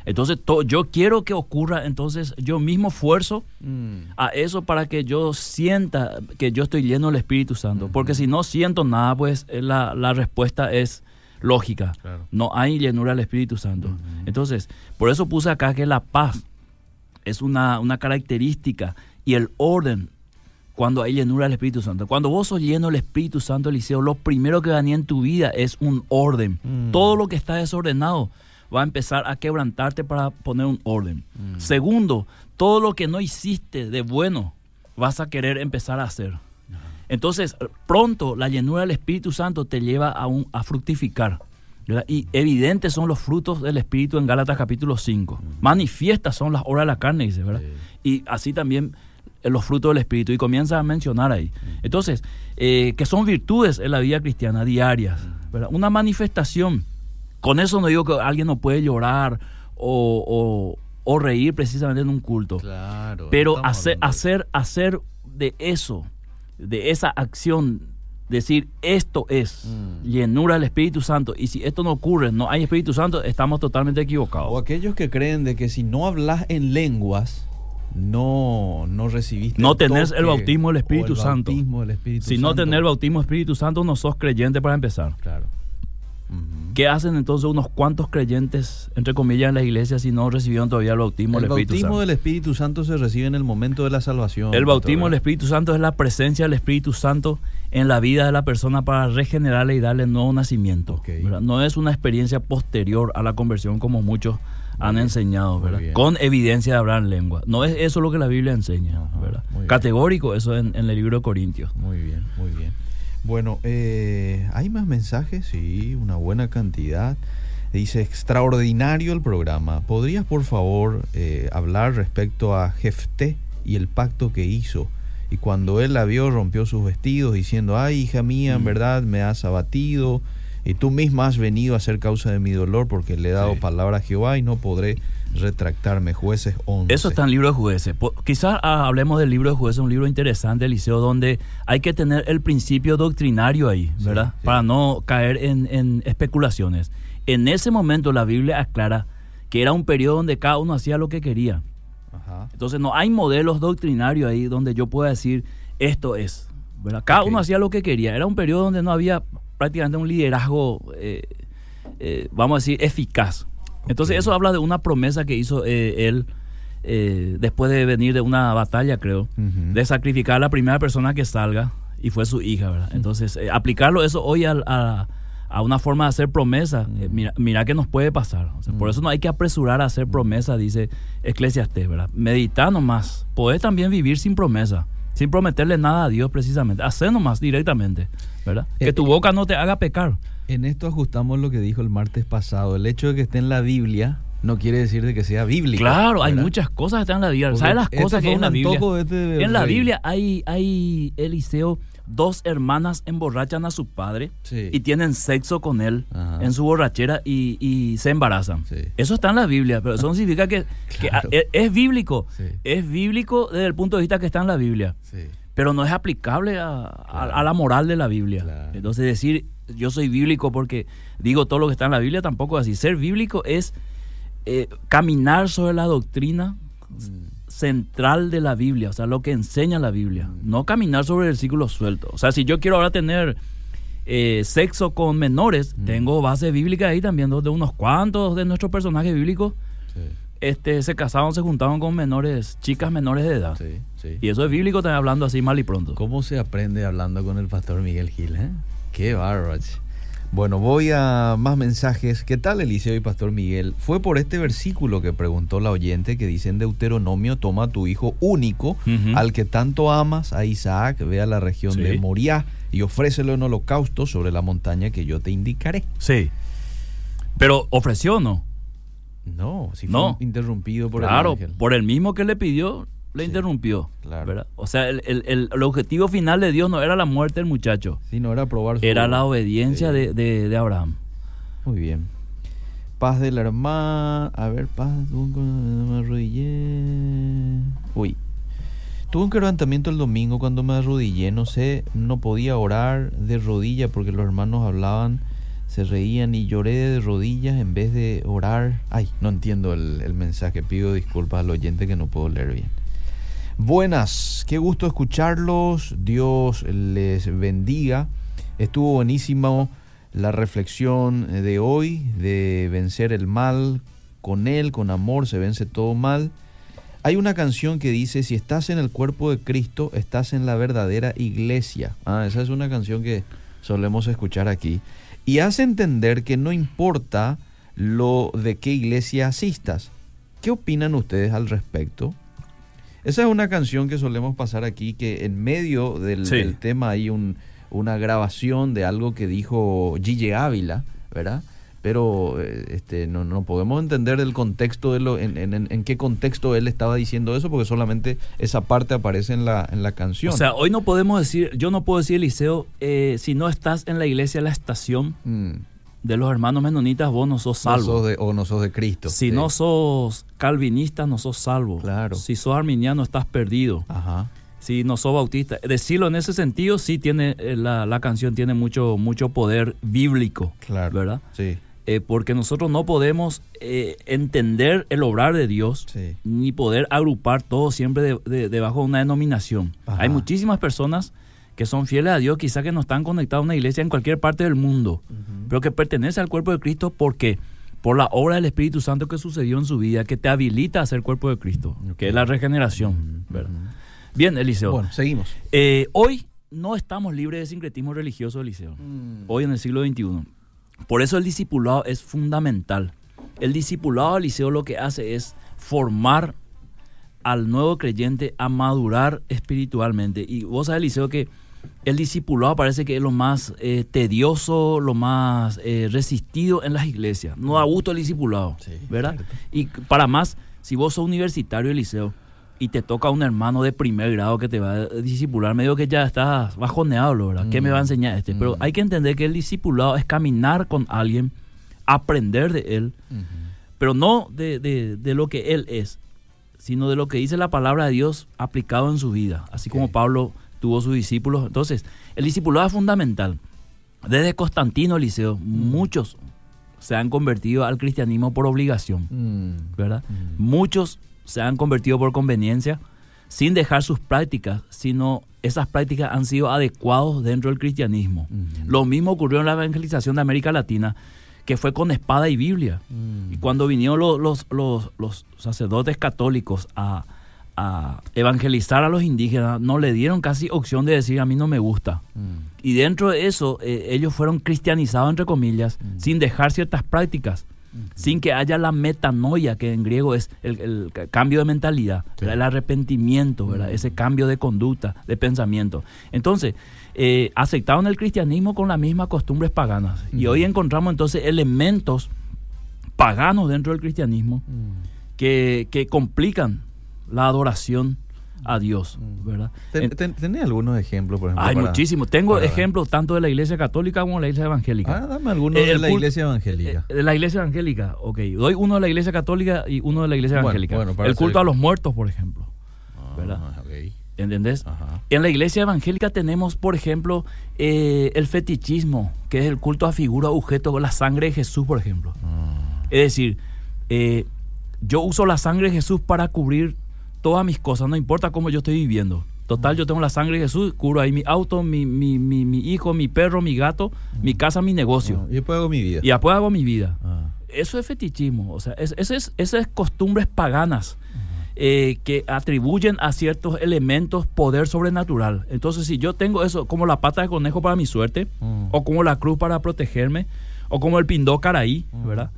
Entonces, to- yo quiero que ocurra, entonces yo mismo esfuerzo Mm, a eso para que yo sienta que yo estoy lleno del Espíritu Santo. Porque si no siento nada, pues eh, la, la respuesta es lógica. Claro. No hay llenura del Espíritu Santo. Entonces, por eso puse acá que la paz es una, una característica y el orden cuando hay llenura del Espíritu Santo. Cuando vos sos lleno del Espíritu Santo, Eliseo, lo primero que venía en tu vida es un orden. Mm. Todo lo que está desordenado va a empezar a quebrantarte para poner un orden. Mm. Segundo, todo lo que no hiciste de bueno vas a querer empezar a hacer. Entonces, pronto la llenura del Espíritu Santo te lleva a, un, a fructificar. ¿verdad? Y evidentes son los frutos del Espíritu en Gálatas capítulo 5. Manifiestas son las obras de la carne, dice, ¿verdad? Y así también eh, los frutos del Espíritu. Y comienza a mencionar ahí. Entonces, eh, que son virtudes en la vida cristiana diarias. ¿verdad? Una manifestación. Con eso no digo que alguien no puede llorar o, o- o reír precisamente en un culto. Claro. Pero hacer, hacer, hacer de eso, de esa acción, decir esto es Mm. llenura del Espíritu Santo. Y si esto no ocurre, no hay Espíritu Santo, estamos totalmente O equivocados. aquellos que creen de que si no hablas en lenguas, no, no recibiste. No el tenés el bautismo del o Espíritu el Santo. bautismo del Espíritu Si no Santo. tener bautismo del Espíritu Santo, no sos creyente para empezar. Claro. ¿Qué hacen entonces unos cuantos creyentes, entre comillas, en la iglesia si no recibieron todavía el bautismo El del Espíritu bautismo Santo? del Espíritu Santo se recibe en el momento de la salvación. El bautismo del. Espíritu Santo es la presencia del Espíritu Santo en la vida de la persona para regenerarle y darle nuevo nacimiento. No es una experiencia posterior a la conversión como muchos han bien, enseñado, ¿verdad? con evidencia de hablar en lengua. No es eso lo que la Biblia enseña. Ajá, ¿verdad? Categórico eso en, en el libro de Corintios. Muy bien, muy bien. Bueno, eh, ¿hay más mensajes? Sí, una buena cantidad. Dice, extraordinario el programa. ¿Podrías, por favor, eh, hablar respecto a Jefté y el pacto que hizo? Y cuando él la vio, rompió sus vestidos, diciendo, ay, hija mía, en Mm. verdad me has abatido, y tú misma has venido a ser causa de mi dolor, porque le he dado Sí. palabra a Jehová y no podré retractarme. Jueces 11. Eso está en el libro de jueces. Quizás ah, hablemos del libro de jueces, un libro interesante, Eliseo, donde hay que tener el principio doctrinario ahí, ¿verdad? sí. Para no caer en, en especulaciones. En ese momento la Biblia aclara que era un periodo donde cada uno hacía lo que quería. Ajá. Entonces no hay modelos doctrinarios ahí donde yo pueda decir esto es. ¿verdad? Cada uno hacía lo que quería. Era un periodo donde no había prácticamente un liderazgo, eh, eh, vamos a decir, eficaz. Entonces eso habla de una promesa que hizo eh, él eh, después de venir de una batalla, creo, de sacrificar a la primera persona que salga y fue su hija, ¿verdad? Entonces eh, aplicarlo eso hoy al- a, a una forma de hacer promesa, eh, mira, mira que nos puede pasar. O sea, Por eso no hay que apresurar a hacer promesa, dice Eclesiastés, ¿verdad? Medita nomás. Podés también vivir sin promesa, sin prometerle nada a Dios precisamente. Hacer nomás directamente, ¿verdad? Eh, que tu eh, boca no te haga pecar. En esto ajustamos lo que dijo el martes pasado. El hecho de que esté en la Biblia no quiere decir de que sea bíblico. Claro, hay muchas cosas que están en la Biblia. Porque ¿Sabes las este cosas que hay en la Biblia? este En la rey. Biblia hay, hay, Eliseo, dos hermanas emborrachan a su padre Sí. y tienen sexo con él Ajá. en su borrachera y, y se embarazan. Sí. Eso está en la Biblia, pero eso no significa que, Claro. es, es bíblico. Sí. Es bíblico desde el punto de vista que está en la Biblia, pero no es aplicable a, a- Claro. a la moral de la Biblia. Claro. Entonces decir yo soy bíblico porque digo todo lo que está en la Biblia tampoco es así. Ser bíblico es eh, caminar sobre la doctrina central de la Biblia, o sea, lo que enseña la Biblia, no caminar sobre versículos sueltos. O sea, si yo quiero ahora tener eh, sexo con menores, tengo base bíblica ahí también, de unos cuantos de nuestros personajes bíblicos este, se casaban, se juntaban con menores, chicas menores de edad. Y eso es bíblico también hablando así mal y pronto. ¿Cómo se aprende hablando con el pastor Miguel Gil? Eh? Qué bárbaro. Bueno, voy a más mensajes. ¿Qué tal, Eliseo y Pastor Miguel? Fue por este versículo que preguntó la oyente que dice en Deuteronomio, toma a tu hijo único, al que tanto amas, a Isaac, ve a la región de Moriah y ofrécelo en holocausto sobre la montaña que yo te indicaré. Sí. Pero ofreció o no? No, si fue interrumpido por el ángel. por el mismo que le pidió, le interrumpió. Claro. O sea, el, el, el, objetivo final de Dios no era la muerte del muchacho. Sí, no era probar su Era la obediencia de, de, Abraham. Muy bien. Paz de la hermana. A ver, paz. Me arrodillé. Uy. Tuve un quebrantamiento el domingo cuando me arrodillé. No sé, no podía orar de rodilla porque los hermanos hablaban se reían y lloré de rodillas en vez de orar. Ay, no entiendo el, el, mensaje, pido disculpas al oyente que no puedo leer bien. Buenas, qué gusto escucharlos, Dios les bendiga. Estuvo buenísimo la reflexión de hoy de vencer el mal, con Él, con amor, se vence todo mal. Hay una canción que dice, si estás en el cuerpo de Cristo, estás en la verdadera iglesia. Ah, esa es una canción que solemos escuchar aquí y hace entender que no importa lo de qué iglesia asistas. ¿Qué opinan ustedes al respecto? Esa es una canción que solemos pasar aquí, que en medio del, tema hay un, una grabación de algo que dijo Gigi Ávila, ¿verdad? pero eh, este, no, no podemos entender el contexto de lo, en, en, qué contexto él estaba diciendo eso, porque solamente esa parte aparece en la, en la canción. O sea, hoy no podemos decir, yo no puedo decir, Eliseo, eh, si no estás en la iglesia la estación mm. De los hermanos menonitas, vos no sos salvo. o no sos de Cristo. Si no sos calvinista, no sos salvo. Claro. Si sos arminiano, estás perdido. Ajá si no sos bautista. Decirlo en ese sentido, sí tiene, eh, la, la canción tiene mucho, mucho poder bíblico. Claro. ¿Verdad? Sí. Eh, porque nosotros no podemos eh, entender el obrar de Dios ni poder agrupar todo siempre debajo de una denominación. Hay muchísimas personas que son fieles a Dios, quizás que no están conectados a una iglesia en cualquier parte del mundo, pero que pertenece al cuerpo de Cristo porque por la obra del Espíritu Santo que sucedió en su vida, que te habilita a ser cuerpo de Cristo, que es la regeneración. Bien, Eliseo. Bueno, seguimos. Eh, hoy no estamos libres de sincretismo religioso, Eliseo. Mm. Hoy en el siglo XXI. Por eso el discipulado es fundamental. El discipulado Eliseo lo que hace es formar al nuevo creyente a madurar espiritualmente. Y vos sabés, Eliseo, que el discipulado parece que es lo más eh, tedioso, lo más eh, resistido en las iglesias. No da gusto el discipulado, ¿verdad? Y para más, si vos sos universitario, Eliseo, y te toca un hermano de primer grado que te va a discipular, medio que ya estás bajoneado, ¿verdad? ¿Qué me va a mm. enseñar este? Pero mm. hay que entender que el discipulado es caminar con alguien, aprender de él, pero no de, de, lo que él es, sino de lo que dice la palabra de Dios aplicado en su vida, así como Pablo tuvo sus discípulos. Entonces, el discipulado es fundamental. Desde Constantino Eliseo, mm. muchos se han convertido al cristianismo por obligación, ¿verdad? Muchos se han convertido por conveniencia, sin dejar sus prácticas, sino esas prácticas han sido adecuadas dentro del cristianismo. Lo mismo ocurrió en la evangelización de América Latina, que fue con espada y Biblia. Y cuando vinieron los, los, los, sacerdotes católicos a, evangelizar a los indígenas, no le dieron casi opción de decir a mí no me gusta. Y dentro de eso, eh, ellos fueron cristianizados, entre comillas, sin dejar ciertas prácticas sin que haya la metanoia, que en griego es el, cambio de mentalidad, el arrepentimiento, ese cambio de conducta, de pensamiento. Entonces, eh, aceptaron el cristianismo con las mismas costumbres paganas. Y hoy encontramos entonces elementos paganos dentro del cristianismo que, que complican la adoración a Dios, mm. ¿verdad? ¿Tenés algunos ejemplos, por ejemplo? Hay muchísimos. Tengo ejemplos tanto de la iglesia católica como de la iglesia evangélica. Ah, dame algunos de la iglesia evangélica. Eh, de la iglesia evangélica, ok. Doy uno de la iglesia católica y uno de la iglesia evangélica. el culto a los muertos, por ejemplo. Ah, ¿Verdad? ¿Entendés? En la iglesia evangélica tenemos, por ejemplo, eh, el fetichismo, que es el culto a figura, objeto, la sangre de Jesús, por ejemplo. Ah. Es decir, eh, yo uso la sangre de Jesús para cubrir todas mis cosas, no importa cómo yo estoy viviendo. Total, yo tengo la sangre de Jesús, cubro ahí mi auto, mi, mi, mi, mi hijo, mi perro, mi gato, mi casa, mi negocio. y después hago mi vida. Y después hago mi vida. Ah. Eso es fetichismo, o sea, es, eso es, esas es costumbres paganas eh, que atribuyen a ciertos elementos poder sobrenatural. Entonces, si yo tengo eso como la pata de conejo para mi suerte, Mm. o como la cruz para protegerme, o como el pindó caraí, Mm. ¿verdad?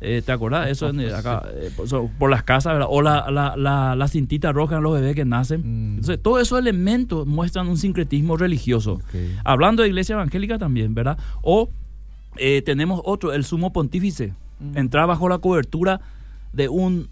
Eh, ¿Te acordás? Eso en, eh, acá, eh, por, las casas, ¿verdad? O la, la, la, la cintita roja en los bebés que nacen. Mm. Entonces, todos esos elementos muestran un sincretismo religioso. Hablando de iglesia evangélica también, ¿verdad? O eh, tenemos otro, el sumo pontífice. Entrar bajo la cobertura de un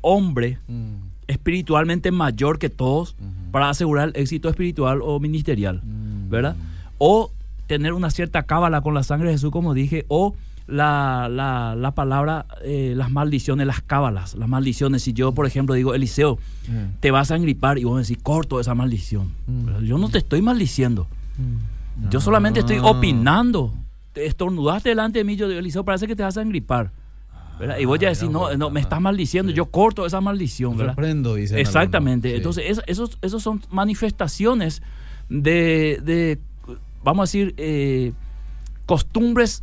hombre Mm. espiritualmente mayor que todos para asegurar el éxito espiritual o ministerial, Mm. ¿verdad? O tener una cierta cábala con la sangre de Jesús, como dije, o la, la, la palabra, eh, las maldiciones, las cábalas, las maldiciones. Si yo, por ejemplo, digo, Eliseo, Mm. te vas a engripar y vos me decís, corto esa maldición. Mm. Yo no te estoy maldiciendo. Mm. Yo solamente estoy Ah. opinando. Te estornudaste delante de mí, yo digo, Eliseo, parece que te vas a engripar. ¿verdad? Y vos ya decís, no, no, me estás maldiciendo, yo corto esa maldición. ¿verdad? Reprendo, dicen Exactamente. Sí. Entonces, es- esos, esos son manifestaciones de, de, vamos a decir, eh, costumbres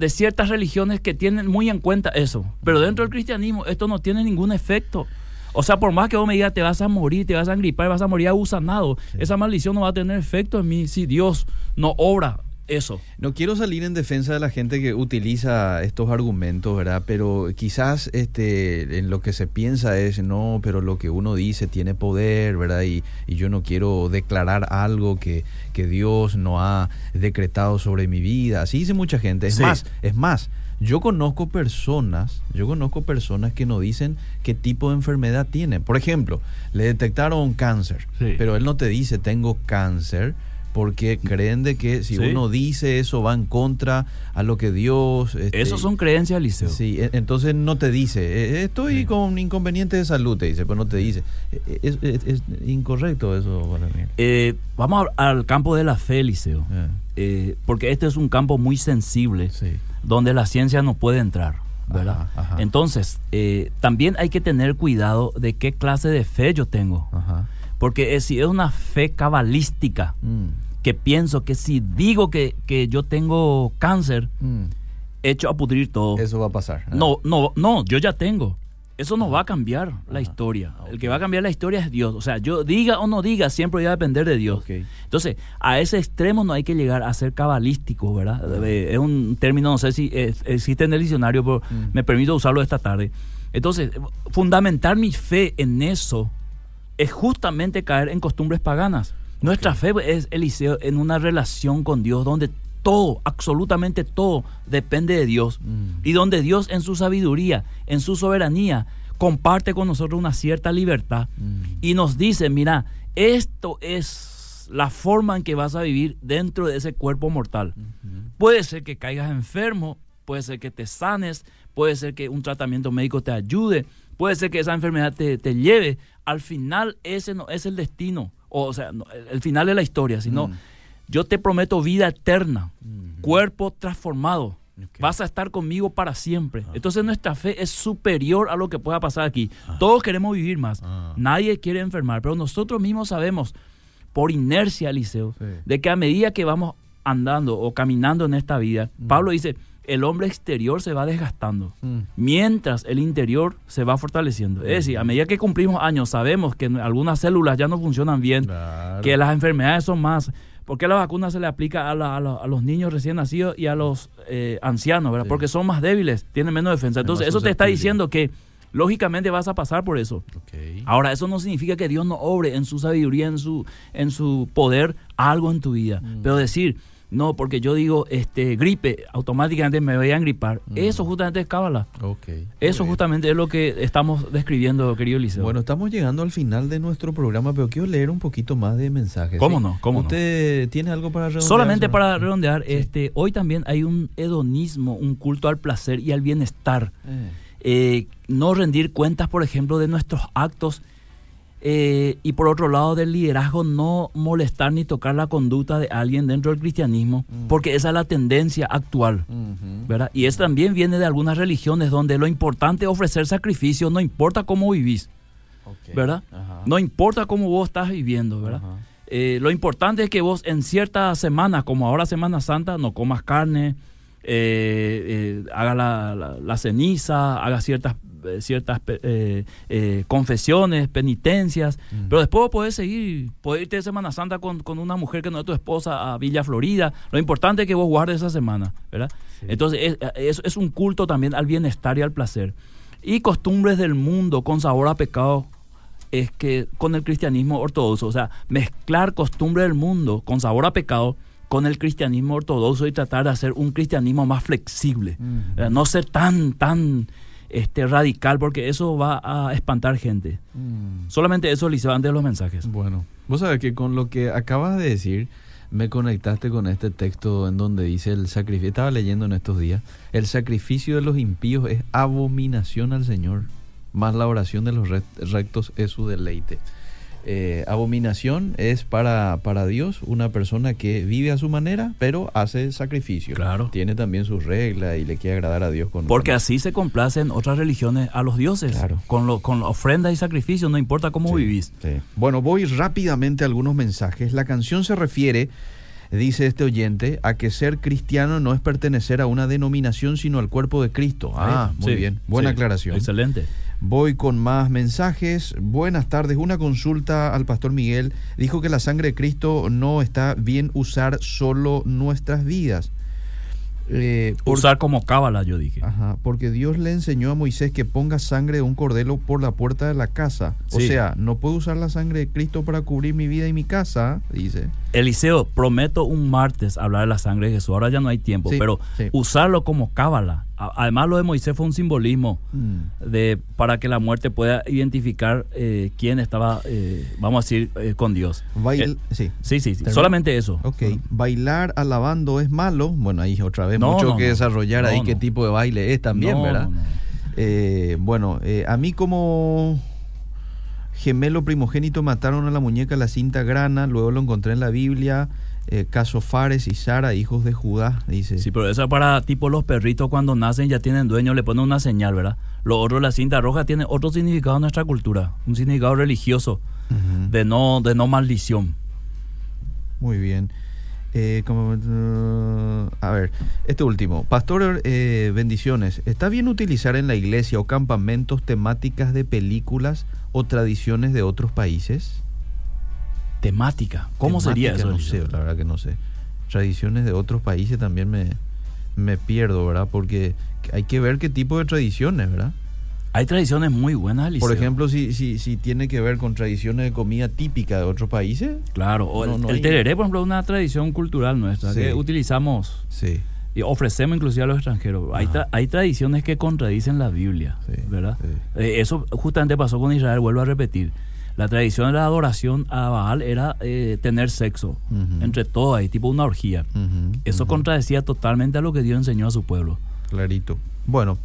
de ciertas religiones que tienen muy en cuenta eso. Pero dentro del cristianismo esto no tiene ningún efecto. O sea, por más que vos me digas, te vas a morir, te vas a gripar, vas a morir agusanado, esa maldición no va a tener efecto en mí si Dios no obra eso. No quiero salir en defensa de la gente que utiliza estos argumentos, ¿verdad? Pero quizás este, en lo que se piensa es, no, pero lo que uno dice tiene poder, ¿verdad? Y, y yo no quiero declarar algo que, que Dios no ha decretado sobre mi vida. Así dice mucha gente. Es Sí. más, es más, yo conozco personas, yo conozco personas que no dicen qué tipo de enfermedad tienen. Por ejemplo, le detectaron cáncer, Sí. pero él no te dice tengo cáncer porque creen de que si Sí. uno dice eso va en contra a lo que Dios... este, son creencias, Liceo. Sí, e- entonces no te dice, "Eh, estoy Sí. con inconveniente de salud, te dice, pero no te dice. Eh, Es, es- es incorrecto eso para mí. Eh, vamos a- al campo de la fe, Liceo. Eh, Eh, porque este es un campo muy sensible sí. donde la ciencia no puede entrar, ¿verdad? Ajá, ajá. Entonces, eh, también hay que tener cuidado de qué clase de fe yo tengo. Ajá. Porque eh, si es una fe cabalística, Mm, que pienso que si digo que, que yo tengo cáncer, mm. hecho a pudrir todo. Eso va a pasar. Ah. No, no, no, yo ya tengo. Eso no va a cambiar la Ajá. historia. Ah, El que va a cambiar la historia es Dios. O sea, yo diga o no diga, siempre va a depender de Dios. Entonces, a ese extremo no hay que llegar a ser cabalístico, ¿verdad? Eh, Es un término, no sé si es- existe en el diccionario, pero Mm. me permito usarlo esta tarde. Entonces, fundamentar mi fe en eso es justamente caer en costumbres paganas. Nuestra fe es, Eliseo, en una relación con Dios donde todo, absolutamente todo, depende de Dios. Mm. Y donde Dios en su sabiduría, en su soberanía, comparte con nosotros una cierta libertad Mm. y nos dice, mira, esto es la forma en que vas a vivir dentro de ese cuerpo mortal. Puede ser que caigas enfermo, puede ser que te sanes, puede ser que un tratamiento médico te ayude, puede ser que esa enfermedad te, te lleve. Al final ese no es el destino, o, sea, no, el, final de la historia, sino Mm. yo te prometo vida eterna, cuerpo transformado. Vas a estar conmigo para siempre. Entonces nuestra fe es superior a lo que pueda pasar aquí. Todos queremos vivir más. Ah. Nadie quiere enfermar, pero nosotros mismos sabemos por inercia, Eliseo, Sí. de que a medida que vamos andando o caminando en esta vida, Mm. Pablo dice, el hombre exterior se va desgastando, Mm. mientras el interior se va fortaleciendo. Es decir, a medida que cumplimos años, sabemos que algunas células ya no funcionan bien, Claro. que las enfermedades son más. ¿Por qué la vacuna se le aplica a, la- a la- a los niños recién nacidos y a los eh, ancianos? ¿verdad? Sí. Porque son más débiles, tienen menos defensa. Es Entonces, eso te está diciendo que lógicamente vas a pasar por eso. Ahora, eso no significa que Dios no obre en su sabiduría, en su, en su poder, algo en tu vida. Mm. Pero decir, no, porque yo digo este gripe, automáticamente me voy a engripar. Mm. Eso justamente es cábala. Ok. Muy Eso bien. justamente es lo que estamos describiendo, querido Liceo. Bueno, estamos llegando al final de nuestro programa, pero quiero leer un poquito más de mensajes. ¿Cómo ¿sí? no? ¿Cómo no? ¿Usted tiene algo para redondear? Solamente para redondear, Sí. este, hoy también hay un hedonismo, un culto al placer y al bienestar. Eh, Eh, no rendir cuentas, por ejemplo, de nuestros actos Eh, y por otro lado, del liderazgo, no molestar ni tocar la conducta de alguien dentro del cristianismo, Mm. porque esa es la tendencia actual. ¿verdad? Y eso también viene de algunas religiones donde lo importante es ofrecer sacrificio, no importa cómo vivís. ¿verdad? No importa cómo vos estás viviendo, ¿verdad? Eh, lo importante es que vos en ciertas semanas, como ahora Semana Santa, no comas carne, eh, eh, haga la, la- la ceniza, haga ciertas, ciertas pe- eh, eh, confesiones, penitencias, Mm. pero después podés seguir, podés irte de Semana Santa con, con una mujer que no es tu esposa a Villa Florida. Lo importante es que vos guardes esa semana, ¿verdad? Sí. Entonces es, es- es un culto también al bienestar y al placer. Y costumbres del mundo con sabor a pecado es que con el cristianismo ortodoxo, o sea, mezclar costumbres del mundo con sabor a pecado con el cristianismo ortodoxo y tratar de hacer un cristianismo más flexible. ¿verdad? no ser tan tan este radical porque eso va a espantar gente. Mm. Solamente eso Liceo antes de los mensajes. Bueno, vos sabés que con lo que acabas de decir, me conectaste con este texto en donde dice el sacrificio, estaba leyendo en estos días, el sacrificio de los impíos es abominación al Señor, más la oración de los re- rectos es su deleite. Eh, abominación es para, para Dios una persona que vive a su manera, pero hace sacrificio. Claro. Tiene también sus reglas y le quiere agradar a Dios con Porque con- así se complacen otras religiones a los dioses, Claro. con, lo, con ofrenda y sacrificio, no importa cómo Sí, vivís. sí. Bueno, voy rápidamente a algunos mensajes. La canción se refiere, dice este oyente, a que ser cristiano no es pertenecer a una denominación, sino al cuerpo de Cristo. Ah, muy Sí, bien. Buena aclaración. Excelente. Voy con más mensajes. Buenas tardes. Una consulta al pastor Miguel. Dijo que la sangre de Cristo no está bien usar solo nuestras vidas. Eh, por- Usar como cábala, yo dije. Ajá, porque Dios le enseñó a Moisés que ponga sangre de un cordero por la puerta de la casa. O sea, no puedo usar la sangre de Cristo para cubrir mi vida y mi casa, dice. Eliseo, prometo un martes hablar de la sangre de Jesús. Ahora ya no hay tiempo, Sí, pero sí. usarlo como cábala. Además, lo de Moisés fue un simbolismo Mm. de para que la muerte pueda identificar eh, quién estaba, eh, vamos a decir, eh, con Dios. Bail- Eh, sí. sí, sí. Solamente eso. Ok, bailar alabando es malo. Bueno, ahí otra vez No, mucho no, que no. desarrollar ahí qué tipo de baile es también, ¿verdad? Eh, bueno, a mí como gemelo primogénito mataron a la muñeca la cinta grana, luego lo encontré en la Biblia, eh, caso Fares y Sara, hijos de Judá, dice. Sí, pero eso es para tipo los perritos cuando nacen ya tienen dueño, le ponen una señal, ¿verdad? Lo otro, la cinta roja, tiene otro significado en nuestra cultura, un significado religioso, de no, de no maldición. Muy bien. Eh, como- uh, a ver, este último. Pastor, eh, bendiciones. ¿Está bien utilizar en la iglesia o campamentos temáticas de películas o tradiciones de otros países? Temática. ¿Cómo sería eso? No sé, la verdad que no sé. Tradiciones de otros países también me, me pierdo, ¿verdad? Porque hay que ver qué tipo de tradiciones, ¿verdad? Hay tradiciones muy buenas. Por ejemplo, si, si, si tiene que ver con tradiciones de comida típica de otros países. Claro, o No, el, no el hay- tereré, por ejemplo, es una tradición cultural nuestra Sí. que utilizamos Sí. y ofrecemos inclusive a los extranjeros. Hay, tra- hay tradiciones que contradicen la Biblia, Sí, ¿verdad? Eh, eso justamente pasó con Israel, vuelvo a repetir. La tradición de la adoración a Baal era eh, tener sexo entre todos ahí, tipo una orgía. Eso contradecía totalmente a lo que Dios enseñó a su pueblo. Clarito. Bueno,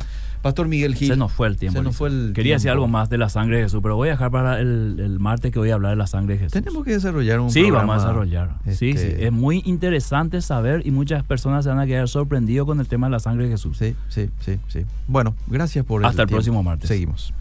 Pastor Miguel Gil. Se nos fue el tiempo. Se nos Eliseo. fue el Quería decir tiempo. algo más de la sangre de Jesús, pero voy a dejar para el, el martes que voy a hablar de la sangre de Jesús. Tenemos que desarrollar un Sí, programa, vamos a desarrollar. Sí, este, sí. Es muy interesante saber y muchas personas se van a quedar sorprendidos con el tema de la sangre de Jesús. Sí, sí, sí, sí. Bueno, gracias por Hasta el próximo martes. Seguimos.